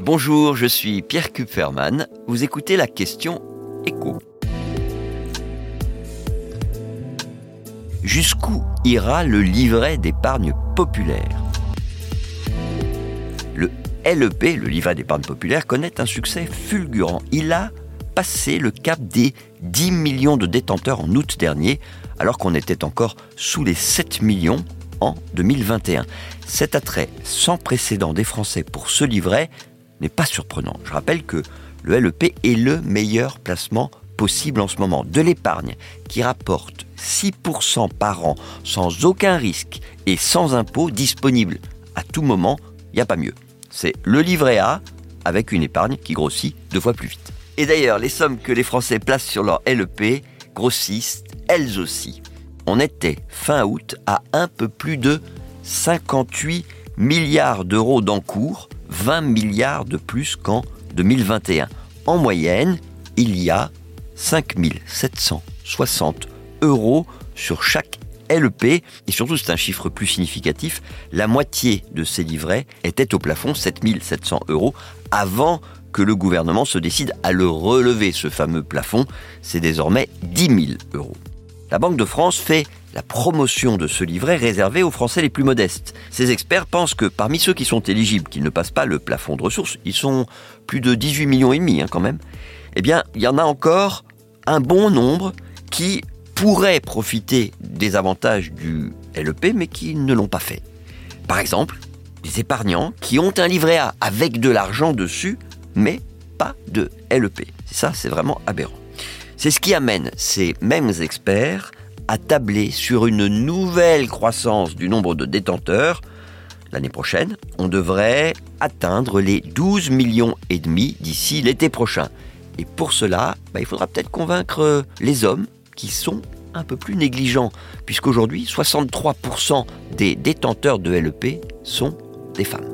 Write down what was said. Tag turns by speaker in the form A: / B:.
A: Bonjour, je suis Pierre Kupferman. Vous écoutez la question écho. Jusqu'où ira le livret d'épargne populaire? Le LEP, le livret d'épargne populaire, connaît un succès fulgurant. Il a passé le cap des 10 millions de détenteurs en août dernier, alors qu'on était encore sous les 7 millions en 2021. Cet attrait sans précédent des Français pour ce livret n'est pas surprenant. Je rappelle que le LEP est le meilleur placement possible en ce moment. De l'épargne qui rapporte 6% par an sans aucun risque et sans impôt disponible à tout moment, il n'y a pas mieux. C'est le livret A avec une épargne qui grossit deux fois plus vite. Et d'ailleurs, les sommes que les Français placent sur leur LEP grossissent elles aussi. On était fin août à un peu plus de 58 milliards d'euros d'encours, 20 milliards de plus qu'en 2021. En moyenne, il y a 5760 euros sur chaque LEP, et surtout c'est un chiffre plus significatif, la moitié de ces livrets étaient au plafond 7700 euros avant que le gouvernement se décide à le relever, ce fameux plafond, c'est désormais 10 000 euros. La Banque de France fait la promotion de ce livret réservé aux Français les plus modestes. Ces experts pensent que parmi ceux qui sont éligibles, qui ne passent pas le plafond de ressources, ils sont plus de 18 millions et demi hein, quand même, eh bien, il y en a encore un bon nombre qui pourraient profiter des avantages du LEP, mais qui ne l'ont pas fait. Par exemple, des épargnants qui ont un livret A avec de l'argent dessus, mais pas de LEP. Ça, c'est vraiment aberrant. C'est ce qui amène ces mêmes experts à tabler sur une nouvelle croissance du nombre de détenteurs. L'année prochaine, on devrait atteindre les 12 millions et demi d'ici l'été prochain. Et pour cela, bah, il faudra peut-être convaincre les hommes qui sont un peu plus négligents, puisqu'aujourd'hui, 63% des détenteurs de LEP sont des femmes.